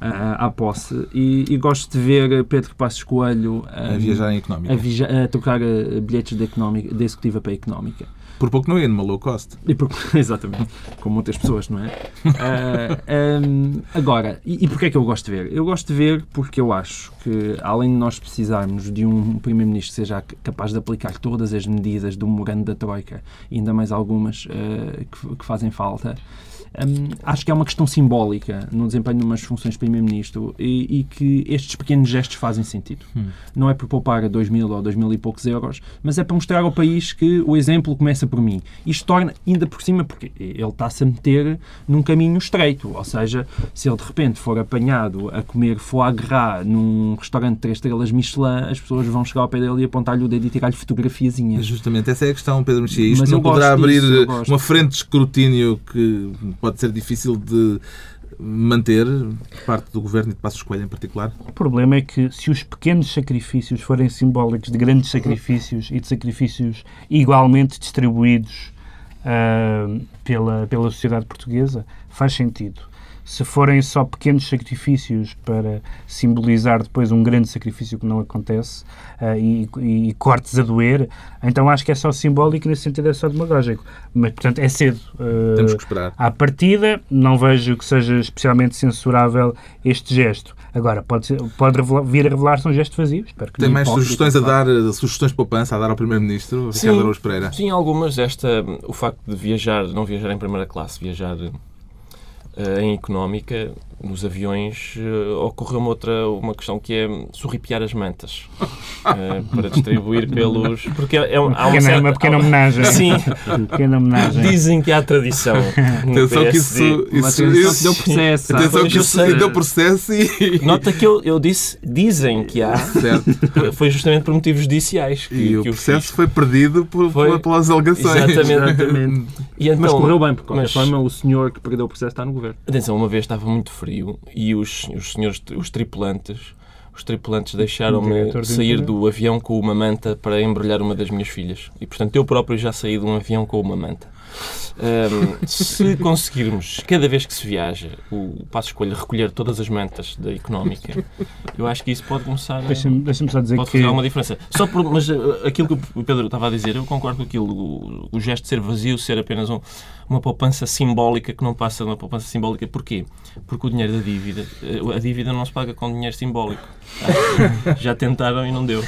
Speaker 4: à posse e, e gosto de ver Pedro Passos Coelho ah,
Speaker 1: A viajar em económica.
Speaker 4: a, a trocar ah, bilhetes da, económica, da executiva para a económica.
Speaker 1: Por pouco não ia numa low cost.
Speaker 4: E por- exatamente, como muitas pessoas, não é? Ah, ahm, agora, e, e porquê é que eu gosto de ver? Eu gosto de ver porque eu acho que, além de nós precisarmos de um Primeiro-Ministro que seja capaz de aplicar todas as medidas do memorando da Troika, ainda mais algumas ah, que, que fazem falta, Hum, acho que é uma questão simbólica no desempenho de umas funções de Primeiro-Ministro e, e que estes pequenos gestos fazem sentido. Não é por poupar 2 mil ou 2 mil e poucos euros, mas é para mostrar ao país que o exemplo começa por mim. Isto torna, ainda por cima, porque ele está-se a meter num caminho estreito. Ou seja, se ele de repente for apanhado a comer foie gras num restaurante de 3 estrelas Michelin, as pessoas vão chegar ao pé dele e apontar-lhe o dedo e tirar-lhe fotografiazinhas.
Speaker 1: Justamente, essa é a questão, Pedro Mexia. Isto
Speaker 4: Mas
Speaker 1: não poderá abrir
Speaker 4: disso,
Speaker 1: uma frente de escrutínio que pode ser difícil de manter por parte do Governo e de Passos Coelho em particular?
Speaker 2: O problema é que se os pequenos sacrifícios forem simbólicos de grandes sacrifícios e de sacrifícios igualmente distribuídos ah, pela, pela sociedade portuguesa, faz sentido. Se forem só pequenos sacrifícios para simbolizar depois um grande sacrifício que não acontece ah, e, e cortes a doer, então acho que é só simbólico e nesse sentido é só demagógico. Mas, portanto, é cedo. Ah,
Speaker 1: Temos que esperar.
Speaker 2: à partida, não vejo que seja especialmente censurável este gesto. Agora, pode, ser- pode revelar- vir a revelar-se um gesto vazio. Espero que
Speaker 1: Tem mais sugestões a dar, eh, sugestões de poupança a dar ao Primeiro-Ministro,
Speaker 3: Sim.
Speaker 1: Ricardo Araújo Pereira?
Speaker 3: Sim, algumas. Esta, o facto de viajar, não viajar em primeira classe, viajar em económica, nos aviões uh, ocorreu uma outra uma questão que é sorripiar as mantas uh, para distribuir pelos porque é, é,
Speaker 2: uma, pequena, certa, uma pequena homenagem.
Speaker 3: Sim.
Speaker 2: Uma pequena homenagem.
Speaker 3: Dizem que há tradição
Speaker 1: atenção que isso, isso, isso,
Speaker 4: deu processo.
Speaker 1: Atenção que isso deu processo e
Speaker 3: nota que eu, eu disse dizem que há. Certo. foi justamente por motivos judiciais que,
Speaker 1: e
Speaker 3: que
Speaker 1: o processo foi perdido por, foi, pelas alegações.
Speaker 3: Exatamente, exatamente.
Speaker 4: E então, mas correu bem porque mas, forma, o senhor que perdeu o processo está no governo.
Speaker 3: Atenção uma vez estava muito frio e os, os senhores, os tripulantes, os tripulantes deixaram-me sair do avião com uma manta para embrulhar uma das minhas filhas. E, portanto, eu próprio já saí de um avião com uma manta. Um, se conseguirmos, cada vez que se viaja, o passo escolha recolher todas as mantas da económica, eu acho que isso pode começar a.
Speaker 2: Deixa-me deixa só dizer
Speaker 3: pode
Speaker 2: que.
Speaker 3: fazer alguma diferença. Só por, mas uh, aquilo que o Pedro estava a dizer, eu concordo com aquilo, o, o gesto de ser vazio, ser apenas um, uma poupança simbólica que não passa de uma poupança simbólica. Porquê? Porque o dinheiro da dívida, uh, a dívida não se paga com dinheiro simbólico. Já tentaram e não deu.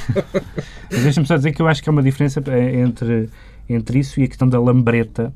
Speaker 2: Deixa-me só dizer que eu acho que há uma diferença eh, entre, entre isso e a questão da lambreta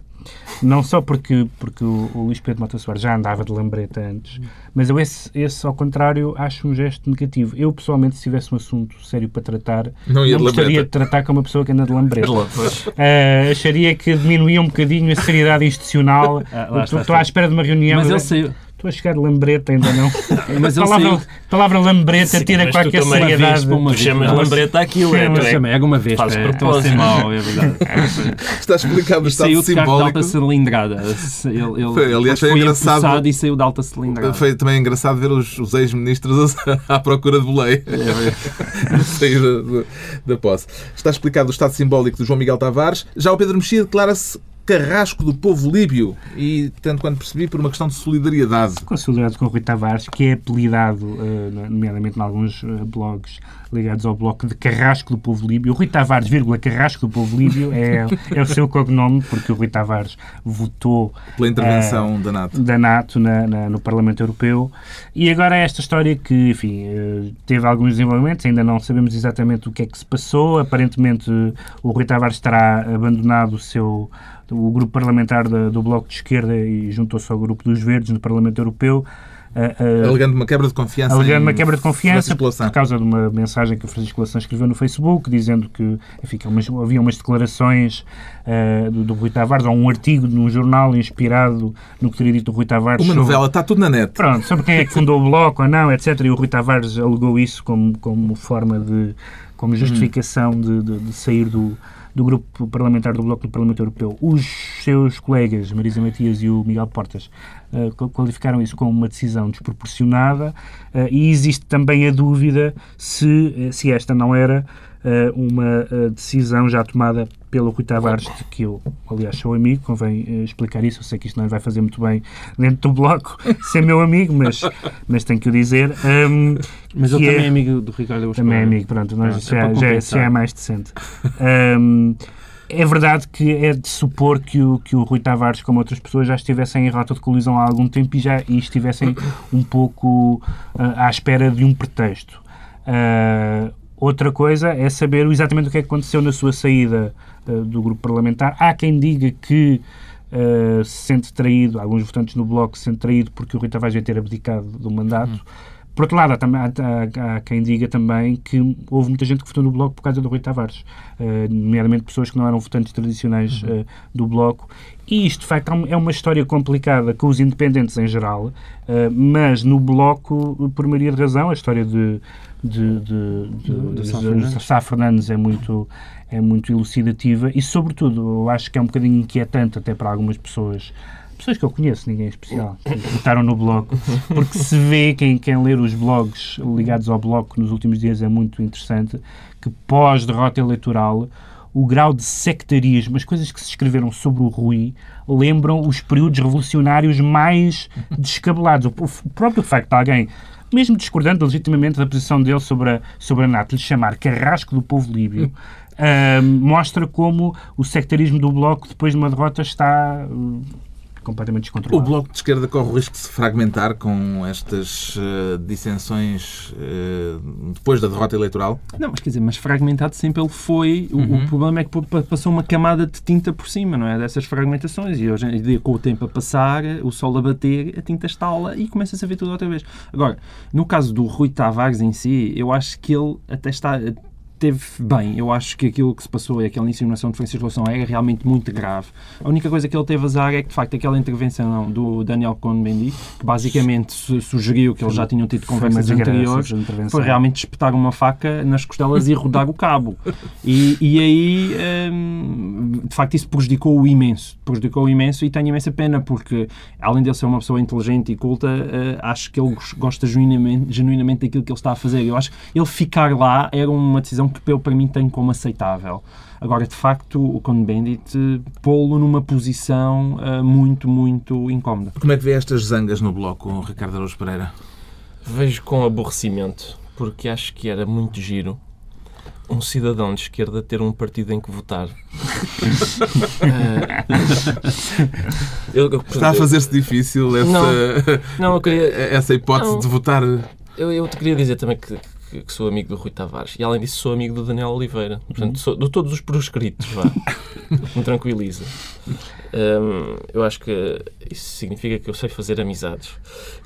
Speaker 2: não só porque, porque o, o Luís Pedro Mota Soares já andava de lambreta antes, mas eu esse, esse, ao contrário, acho um gesto negativo. Eu, pessoalmente, se tivesse um assunto sério para tratar,
Speaker 1: não, não
Speaker 2: de gostaria de tratar com uma pessoa que anda de lambreta. Uh, acharia que diminuía um bocadinho a seriedade institucional. Ah, Estou à espera de uma reunião.
Speaker 4: Mas ele saiu
Speaker 2: a chegar de lambreta, ainda não. Mas a palavra, saiu... palavra lambreta tira qualquer seriedade.
Speaker 3: Tu chamas lambreta aquilo, é?
Speaker 4: Mas chamei alguma vez.
Speaker 3: Faz
Speaker 4: é,
Speaker 3: estou a ser
Speaker 4: mau, é verdade.
Speaker 1: Está explicado o estado
Speaker 4: saiu
Speaker 1: simbólico.
Speaker 4: Saiu de alta cilindrada. Ele, ele
Speaker 1: foi, aliás, foi, foi engraçado.
Speaker 4: e saiu de alta cilindrada.
Speaker 1: Foi também engraçado ver os, os ex-ministros à procura de boleia. É, sair da, da posse. Está explicado o estado simbólico do João Miguel Tavares. Já o Pedro Mexia declara-se carrasco do povo líbio e, tanto quanto percebi, por uma questão de solidariedade.
Speaker 2: Com a solidariedade com o Rui Tavares, que é apelidado, uh, nomeadamente em alguns uh, blogs ligados ao bloco de carrasco do povo líbio. O Rui Tavares, vírgula, carrasco do povo líbio é, é o seu cognome, porque o Rui Tavares votou...
Speaker 1: Pela intervenção uh, da NATO.
Speaker 2: Da NATO na, na, no Parlamento Europeu. E agora esta história que, enfim, teve alguns desenvolvimentos, ainda não sabemos exatamente o que é que se passou. Aparentemente o Rui Tavares terá abandonado o seu o grupo parlamentar da, do Bloco de Esquerda e juntou-se ao grupo dos Verdes no Parlamento Europeu.
Speaker 1: Uh, uh, alegando uma quebra de confiança.
Speaker 2: Alegando uma quebra de confiança por causa de uma mensagem que o Francisco Louçã escreveu no Facebook, dizendo que enfim, que umas, havia umas declarações uh, do, do, Rui Tavares, ou um artigo num jornal inspirado no que teria dito o Rui Tavares.
Speaker 1: Uma
Speaker 2: sobre,
Speaker 1: novela, está tudo na net.
Speaker 2: Pronto, sobre quem é que fundou o Bloco ou não, etc. E o Rui Tavares alegou isso como, como forma de. como justificação de, de, de sair do do grupo parlamentar do Bloco do Parlamento Europeu, os seus colegas, Marisa Matias e o Miguel Portas, uh, qualificaram isso como uma decisão desproporcionada uh, e existe também a dúvida se, eh, se esta não era uma decisão já tomada pelo Rui Tavares, de que eu, aliás, sou amigo, convém uh, explicar isso, eu sei que isto não vai fazer muito bem dentro do bloco ser meu amigo, mas, mas tenho que o dizer. Um,
Speaker 4: mas ele também é amigo do Ricardo Augusto
Speaker 2: Também é amigo, pronto, nós já, é já, já, é mais decente. Um, é verdade que é de supor que o, que o Rui Tavares, como outras pessoas, já estivessem em rota de colisão há algum tempo e já e estivessem um pouco uh, à espera de um pretexto. Uh, outra coisa é saber exatamente o que é que aconteceu na sua saída uh, do grupo parlamentar. Há quem diga que uh, se sente traído, alguns votantes no Bloco se sentem traído porque o Rui Tavares ia ter abdicado do mandato. Hum. Por outro lado, há, há, há, quem diga também que houve muita gente que votou no Bloco por causa do Rui Tavares, uh, nomeadamente pessoas que não eram votantes tradicionais uh, do Bloco. E isto, de facto, é uma história complicada com os independentes em geral, uh, mas no Bloco, por maioria de razão, a história de, de, de, de, de, de Sá Fernandes. É muito, é muito elucidativa e, sobretudo, eu acho que é um bocadinho inquietante até para algumas pessoas pessoas que eu conheço, ninguém especial, que votaram no bloco, porque se vê, quem, quem ler os blogs ligados ao bloco nos últimos dias é muito interessante, que pós-derrota eleitoral o grau de sectarismo, as coisas que se escreveram sobre o Rui lembram os períodos revolucionários mais descabelados. O próprio facto de alguém, mesmo discordando legitimamente da posição dele sobre a, sobre a NATO, lhe chamar carrasco do povo líbio, uh, mostra como o sectarismo do Bloco, depois de uma derrota, está uh, completamente
Speaker 1: O
Speaker 2: descontrolado.
Speaker 1: Bloco de Esquerda corre o risco de se fragmentar com estas eh, dissensões eh, depois da derrota eleitoral?
Speaker 4: Não, mas quer dizer, mas fragmentado sempre ele foi. O, o problema é que pa- passou uma camada de tinta por cima, não é? Dessas fragmentações. E hoje em dia, com o tempo a passar, o sol a bater, a tinta estala e começa-se a ver tudo outra vez. Agora, no caso do Rui Tavares em si, eu acho que ele até está. Teve bem, eu acho que aquilo que se passou e aquela insinuação de Francisco Loução era realmente muito grave. A única coisa que ele teve azar é que, de facto, aquela intervenção do Daniel Cohn-Bendit, que basicamente su- sugeriu que eles já tinham tido conversas anteriores, foi realmente espetar uma faca nas costelas e rodar o cabo. E, e aí, hum, de facto, isso prejudicou-o imenso. Prejudicou-o imenso e tenho imensa pena porque, além de ele ser uma pessoa inteligente e culta, eh, acho que ele gos- gosta genuinamente, genuinamente daquilo que ele está a fazer. Eu acho que ele ficar lá era uma decisão que, eu, para mim, tenho como aceitável. Agora, de facto, o Cohn-Bendit eh, pô-lo numa posição eh, muito, muito incómoda.
Speaker 1: Como é que vê estas zangas no Bloco, Ricardo Araújo Pereira?
Speaker 3: Vejo com aborrecimento, porque acho que era muito giro um cidadão de esquerda ter um partido em que votar. Eh, eu- eu-
Speaker 1: Está a fazer-se difícil essa,
Speaker 3: Não, eu queria,
Speaker 1: essa hipótese
Speaker 3: Não.
Speaker 1: de votar.
Speaker 3: eu, eu te queria dizer também que, que- que sou amigo do Rui Tavares e, além disso, sou amigo do Daniel Oliveira. Portanto, sou de todos os proscritos, vá. Me tranquiliza. Hum, eu acho que isso significa que eu sei fazer amizades.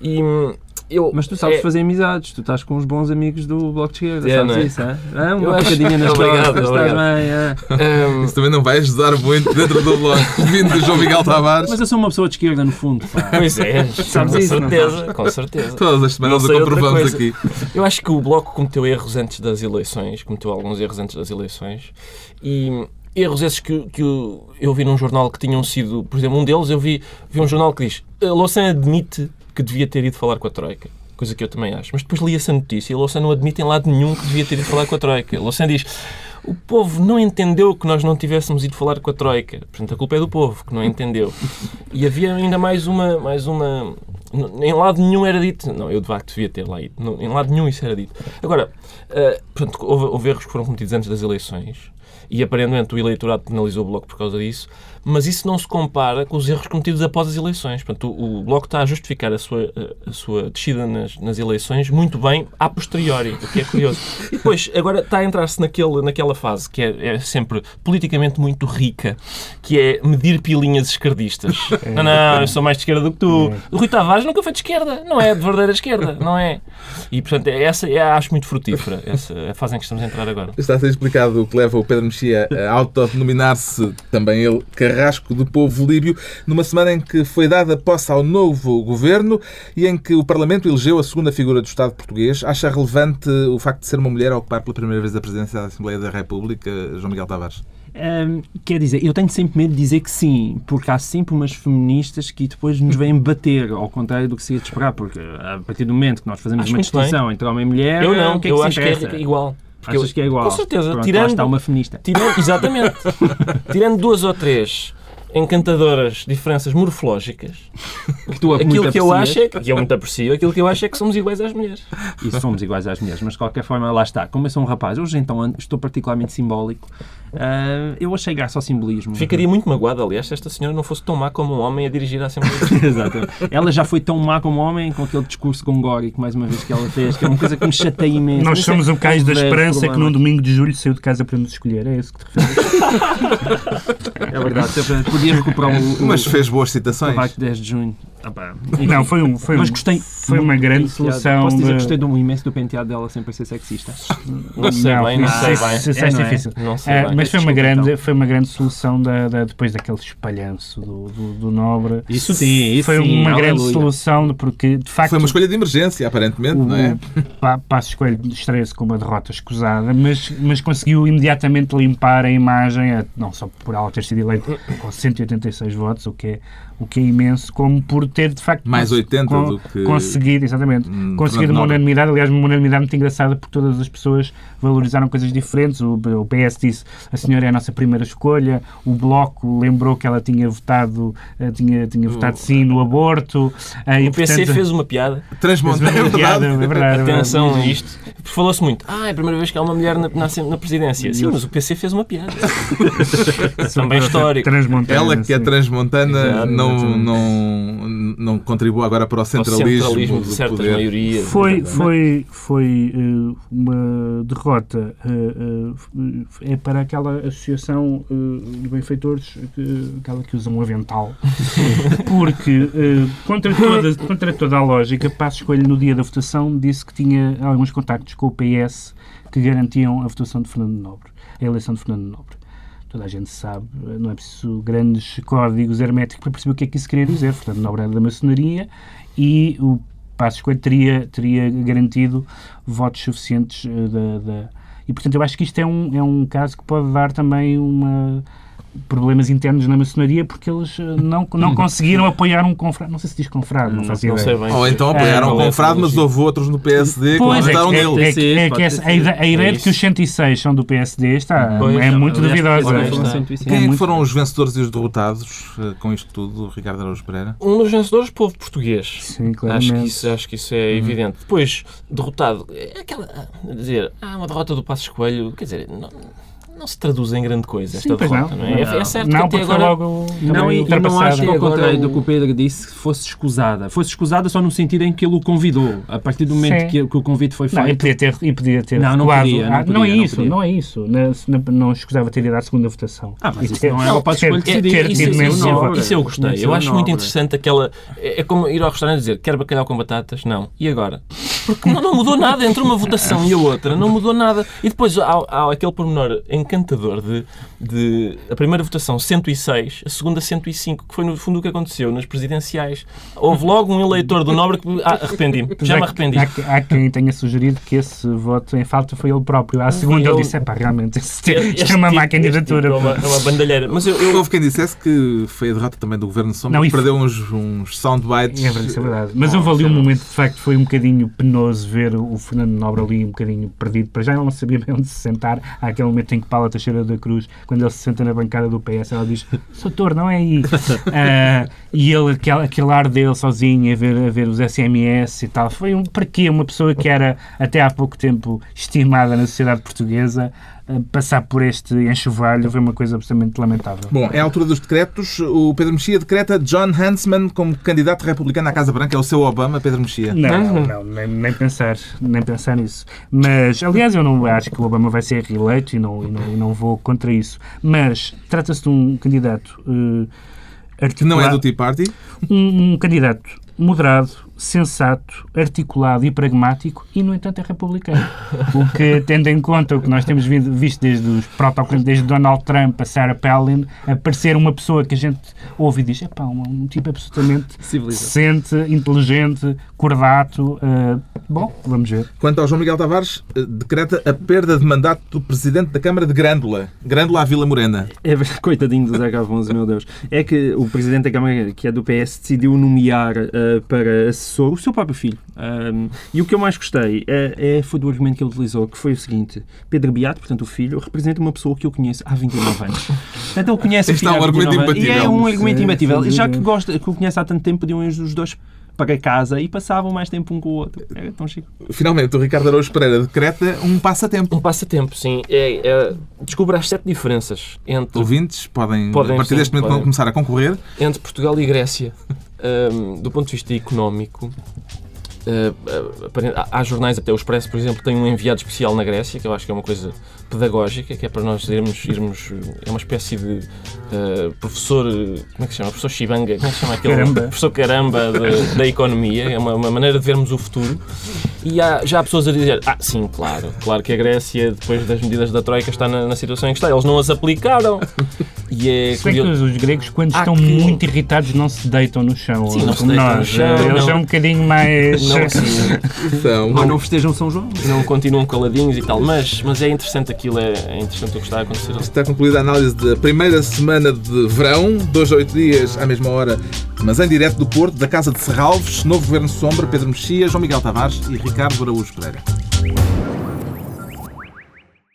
Speaker 3: E hum, eu.
Speaker 4: Mas tu sabes
Speaker 3: é-
Speaker 4: fazer amizades, tu estás com os bons amigos do Bloco de Esquerda,
Speaker 3: É,
Speaker 4: sabes
Speaker 3: não é?
Speaker 4: isso, é?
Speaker 3: Eu
Speaker 4: uma
Speaker 3: acho-
Speaker 4: bocadinha nas
Speaker 3: Obrigado,
Speaker 4: costas, estás
Speaker 3: obrigado.
Speaker 4: bem, é.
Speaker 3: hum,
Speaker 1: Isso também não vai ajudar muito dentro do Bloco, vindo de João Miguel Tavares.
Speaker 4: Mas eu sou uma pessoa de esquerda, no fundo, pá.
Speaker 3: Pois é,
Speaker 4: Sabes
Speaker 3: com
Speaker 4: isso, não
Speaker 3: certeza, com certeza.
Speaker 1: Todas as semanas
Speaker 3: outra
Speaker 1: comprovamos aqui.
Speaker 3: Eu acho que o Bloco cometeu erros antes das eleições, cometeu alguns erros antes das eleições, e erros esses que, que eu- vi num jornal que tinham sido, por exemplo, um deles eu vi, vi um jornal que diz "A Louçã admite que devia ter ido falar com a Troika. Coisa que eu também acho. Mas depois li essa notícia e Louçã não admite em lado nenhum que devia ter ido falar com a Troika. Louçã diz o povo não entendeu que nós não tivéssemos ido falar com a Troika. Portanto, a culpa é do povo, que não entendeu. E havia ainda mais uma... Mais uma em lado nenhum era dito. Não, eu de facto devia ter lá ido. Em lado nenhum isso era dito. Agora, eh, portanto, houve, houve erros que foram cometidos antes das eleições e aparentemente o eleitorado penalizou o Bloco por causa disso, mas isso não se compara com os erros cometidos após as eleições. Portanto, o, o Bloco está a justificar a sua, a, sua descida nas, nas eleições muito bem a posteriori, o que é curioso. E depois, agora está a entrar-se naquele, naquela fase que é, é sempre politicamente muito rica, que é medir pilinhas esquerdistas. Não, não, eu sou mais de esquerda do que tu. O Rui Tavares nunca foi de esquerda, não é de verdadeira esquerda, não é? E, portanto, essa é, acho muito frutífera, essa é a fase em que estamos a entrar agora.
Speaker 1: Está a ser explicado o que leva o Pedro Mexia a autodenominar-se, também ele, carrasco do povo líbio, numa semana em que foi dada posse ao novo governo e em que o Parlamento elegeu a segunda figura do Estado português. Acha relevante o facto de ser uma mulher a ocupar pela primeira vez a presidência da Assembleia da República, João Miguel Tavares?
Speaker 4: Hum, quer dizer, eu tenho sempre medo de dizer que sim, porque há sempre umas feministas que depois nos vêm bater, ao contrário do que se ia de esperar, porque a partir do momento que nós fazemos
Speaker 3: Acho
Speaker 4: uma
Speaker 3: bem.
Speaker 4: distinção entre homem e mulher,
Speaker 3: Eu não,
Speaker 4: o que é que
Speaker 3: eu
Speaker 4: se
Speaker 3: acho que é igual. Porque
Speaker 4: Achas
Speaker 3: eu-
Speaker 4: que é igual?
Speaker 3: Com certeza,
Speaker 4: Pronto,
Speaker 3: tirando-
Speaker 4: lá está uma feminista.
Speaker 3: Tirando, exatamente. tirando duas ou três encantadoras diferenças morfológicas,
Speaker 4: Que tu
Speaker 3: aquilo que eu
Speaker 4: aprecias,
Speaker 3: acho é que, que eu muito aprecio, aquilo que eu acho é que somos iguais às mulheres.
Speaker 4: E somos iguais às mulheres, mas de qualquer forma, lá está. Como eu sou um rapaz, hoje então estou particularmente simbólico, ah, eu achei graça ao simbolismo.
Speaker 3: Ficaria muito magoado, aliás, se esta senhora não fosse tão má como um homem a dirigir a Assembleia.
Speaker 4: Exatamente. Ela já foi tão má como homem com aquele discurso gongórico, mais uma vez, que ela fez, que é uma coisa que me chateia imenso.
Speaker 2: Nós
Speaker 4: Isso é
Speaker 2: somos o cais da
Speaker 4: um
Speaker 2: esperança que num domingo de julho saiu de casa para nos escolher. É isso que te referes?
Speaker 4: É verdade, podia recuperar o, o,
Speaker 1: Mas fez boas
Speaker 4: o
Speaker 1: citações.
Speaker 4: De 10 de junho. Ah, pá.
Speaker 2: Não, foi, um, foi,
Speaker 4: Mas
Speaker 2: um-
Speaker 4: gostei
Speaker 2: foi uma grande
Speaker 4: do penteado.
Speaker 2: solução.
Speaker 4: Posso dizer
Speaker 2: de-
Speaker 4: que gostei do imenso do penteado dela sem parecer sexista.
Speaker 3: Não sei bem, não sei bem.
Speaker 2: isso
Speaker 4: É,
Speaker 2: é
Speaker 4: não é?
Speaker 2: difícil.
Speaker 3: Não sei
Speaker 2: Ah,
Speaker 3: bem.
Speaker 2: mas foi uma, grande,
Speaker 4: então.
Speaker 2: foi uma grande solução da, da- depois daquele espalhanço do, do, do Nobre.
Speaker 4: Isso sim, isso
Speaker 2: foi
Speaker 4: sim,
Speaker 2: uma grande
Speaker 4: aleluia.
Speaker 2: solução, de- porque de facto
Speaker 1: Foi uma escolha de emergência, aparentemente,
Speaker 2: o,
Speaker 1: não é?
Speaker 2: o Pa- Passos Coelho estreia-se com uma derrota escusada, mas, mas conseguiu imediatamente limpar a imagem, não só por ela ter sido eleito com 186 votos, o que é, o que é imenso, como por ter de facto
Speaker 1: Mais
Speaker 2: cons-
Speaker 1: 80
Speaker 2: con-
Speaker 1: do que-
Speaker 2: conseguido, exatamente,
Speaker 1: Hum,
Speaker 2: conseguido uma unanimidade, aliás, uma unanimidade muito engraçada porque todas as pessoas valorizaram coisas diferentes. O, o PS disse a senhora é a nossa primeira escolha, o Bloco lembrou que ela tinha votado, eh, tinha, tinha votado sim no aborto. eh, e,
Speaker 3: O PC
Speaker 2: portanto,
Speaker 3: fez uma piada.
Speaker 2: uma
Speaker 1: é
Speaker 2: é verdade, é verdade.
Speaker 3: Atenção a isto. Falou-se muito. Ah, é a primeira vez que há uma mulher na, na, na presidência. Sim, mas o PC fez uma piada. Também histórico.
Speaker 2: Transmontana,
Speaker 1: Ela, que é transmontana,
Speaker 3: Exato,
Speaker 1: não, não, não contribui agora para o
Speaker 3: O
Speaker 1: centralismo,
Speaker 3: centralismo de
Speaker 1: do
Speaker 3: certas
Speaker 1: poder.
Speaker 3: maiorias.
Speaker 2: Foi, foi, foi eh, uma derrota eh, eh, é para aquela associação de benfeitores, que, aquela que usa um avental, porque contra, toda, contra toda a lógica, Passo Escolho no dia da votação disse que tinha alguns contactos com o PS que garantiam a votação de Fernando Nobre, a eleição de Fernando Nobre. Toda a gente sabe, não é preciso grandes códigos herméticos para perceber o que é que isso queria dizer. Fernando Nobre era da maçonaria e o Passos Coelho teria, teria garantido votos suficientes eh, da, da- E, portanto, eu acho que isto é um, é um caso que pode dar também uma problemas internos na maçonaria porque eles eh, não, não conseguiram apoiar um confrade. Não sei se diz confrade, não, faço
Speaker 3: Não
Speaker 2: ideia.
Speaker 3: bem.
Speaker 1: Ou então apoiaram
Speaker 3: É,
Speaker 1: o
Speaker 3: é a
Speaker 1: confrado, mas houve outros no PSD que
Speaker 2: Pois é,
Speaker 1: votaram
Speaker 2: que- é,
Speaker 1: nele.
Speaker 2: é, que- é que essa- a, ideia
Speaker 3: É
Speaker 2: de que os
Speaker 3: isso.
Speaker 2: 106 são do PSD está,
Speaker 3: Pois,
Speaker 2: é muito duvidosa.
Speaker 4: agora
Speaker 3: está.
Speaker 4: falam 105.
Speaker 1: Quem é foram os vencedores e os derrotados eh, com isto tudo, Ricardo Araújo Pereira?
Speaker 3: Um dos vencedores, povo português.
Speaker 2: Sim,
Speaker 3: Acho que, isso, acho que isso é evidente. Depois, derrotado, é aquela. dizer, ah, uma derrota do Passos Coelho, quer dizer, não, não se traduz em grande coisa esta
Speaker 2: Sim,
Speaker 3: derrota,
Speaker 2: não.
Speaker 3: não, é? É- É certo
Speaker 2: não,
Speaker 3: que até agora.
Speaker 2: logo
Speaker 4: Não, e, e não acho que, ao contrário
Speaker 3: o-
Speaker 4: do que o Pedro disse, que fosse escusada. Fosse escusada só no sentido em que ele o convidou. A partir do momento que, que o convite foi
Speaker 2: Não, e
Speaker 4: feito.
Speaker 2: podia ter, e podia ter
Speaker 4: Não, não podia, não
Speaker 2: Ah,
Speaker 4: podia,
Speaker 2: não é
Speaker 4: não
Speaker 2: isso,
Speaker 4: podia.
Speaker 2: não é isso. Não, não, não escusava ter ido à segunda votação.
Speaker 4: Ah, mas isso não é o Coelho
Speaker 2: ter-
Speaker 4: decidir.
Speaker 2: ter
Speaker 3: Isso, eu gostei. Eu
Speaker 4: é
Speaker 3: acho muito interessante aquela. É é como ir ao restaurante e dizer quer bacalhau com batatas? Não. E agora? Porque não, não mudou nada entre uma votação e a outra. Não mudou nada. E depois há, aquele pormenor encantador de, de a primeira votação 106, a segunda 105, que foi no fundo o que aconteceu nas presidenciais. Houve logo um eleitor do Nobre que. Ah, arrependi-me. Já me arrependi.
Speaker 2: Há, há quem tenha sugerido que esse voto em falta foi ele próprio. À segunda ele
Speaker 3: ele.
Speaker 2: disse: é pá, realmente, isto é
Speaker 3: Este
Speaker 2: isto é uma má
Speaker 3: tipo- este
Speaker 2: candidatura.
Speaker 3: tipo É uma, é uma bandalheira. Mas eu, eu-
Speaker 1: Houve quem dissesse que foi a derrota também do Governo de Sombra,
Speaker 2: Não,
Speaker 1: que
Speaker 2: e-
Speaker 1: perdeu uns, uns soundbites.
Speaker 2: É verdade, é verdade. Mas houve ali um momento, de facto, foi um bocadinho penoso ver o Fernando Nobre ali um bocadinho perdido. Para já ele não sabia bem onde se sentar. Há aquele momento em que Paula Teixeira da Cruz, quando ele se senta na bancada do PS, ela diz: Soutor, não é aí. Ah, e ele, aquele, aquele ar dele sozinho a ver, a ver os SMS e tal. Foi um, para quê? Uma pessoa que era até há pouco tempo estimada na sociedade portuguesa. Passar por este enxovalho foi uma coisa absolutamente lamentável.
Speaker 1: Bom, é a altura dos decretos. O Pedro Mexia decreta John Huntsman como candidato republicano à Casa Branca. É o seu Obama, Pedro Mexia.
Speaker 2: Não, não, não, nem, nem pensar, nem pensar nisso. Mas, aliás, eu não acho que o Obama vai ser reeleito e não, e não, e não vou contra isso. Mas trata-se de um candidato eh,
Speaker 1: Que não é do Tea Party.
Speaker 2: um, um candidato moderado, sensato, articulado e pragmático e, no entanto, é republicano. O que, tendo em conta o que nós temos visto desde os protocolos, desde Donald Trump a Sarah Palin, aparecer uma pessoa que a gente ouve e diz, é pá, um, um tipo absolutamente decente, inteligente, cordato. eh, bom, vamos ver.
Speaker 1: Quanto ao João Miguel Tavares, eh, decreta a perda de mandato do Presidente da Câmara de Grândola. Grândola à Vila Morena.
Speaker 4: É, coitadinho do Zé Afonso, meu Deus. É que o Presidente da Câmara, que é do PS, decidiu nomear eh, para assessor o seu próprio filho. Um, e o que eu mais gostei é, é- foi do argumento que ele utilizou, que foi o seguinte: Pedro Beato, portanto o filho, representa uma pessoa que eu conheço há 29 anos. Portanto, ele conhece
Speaker 1: Este
Speaker 4: filho
Speaker 1: é um argumento
Speaker 4: 29 anos. E é
Speaker 1: imbatível.
Speaker 4: um argumento
Speaker 2: Sim,
Speaker 4: imbatível. Já que, gosta, que o conhece há tanto tempo, podiam os dois para casa e passavam mais tempo um com o outro. Era tão chique.
Speaker 1: Finalmente, o Ricardo Araújo Pereira decreta um passatempo.
Speaker 3: Um passatempo, sim. É, é, descubra as sete diferenças entre,
Speaker 1: Ouvintes podem,
Speaker 3: Podem,
Speaker 1: a partir
Speaker 3: sim,
Speaker 1: deste momento,
Speaker 3: podem.
Speaker 1: começar a concorrer.
Speaker 3: entre Portugal e Grécia. Do ponto de vista económico, há- há jornais, até o Expresso, por exemplo, tem um enviado especial na Grécia, que eu acho que é uma coisa pedagógica, que é para nós irmos, irmos é uma espécie de ah, professor, como é que se chama? Professor Shibanga, como é que se chama aquele?
Speaker 2: Caramba.
Speaker 3: Professor Caramba de- da economia, é uma, uma maneira de vermos o futuro. E há, já há pessoas a dizer, ah, sim, claro, claro que a Grécia, depois das medidas da Troika, está na, na situação em que está. Eles não as aplicaram. E é
Speaker 2: Se bem que
Speaker 3: curioso.
Speaker 2: os, os gregos, quando
Speaker 3: Há
Speaker 2: estão
Speaker 3: que-
Speaker 2: muito irritados, não se deitam no chão.
Speaker 3: Sim, não se deitam no
Speaker 2: nós.
Speaker 3: chão,
Speaker 2: Eles
Speaker 3: não.
Speaker 2: são um bocadinho mais.
Speaker 3: Não, assim,
Speaker 4: Ou não festejam São João.
Speaker 3: não continuam caladinhos e tal, mas, mas é interessante aquilo, é, é interessante o que está a acontecer.
Speaker 1: está concluída a análise da primeira semana de verão, dois a oito dias à mesma hora, mas em direto do Porto, da Casa de Serralves, novo Governo Sombra, Pedro Mexia, João Miguel Tavares e Ricardo Araújo Pereira.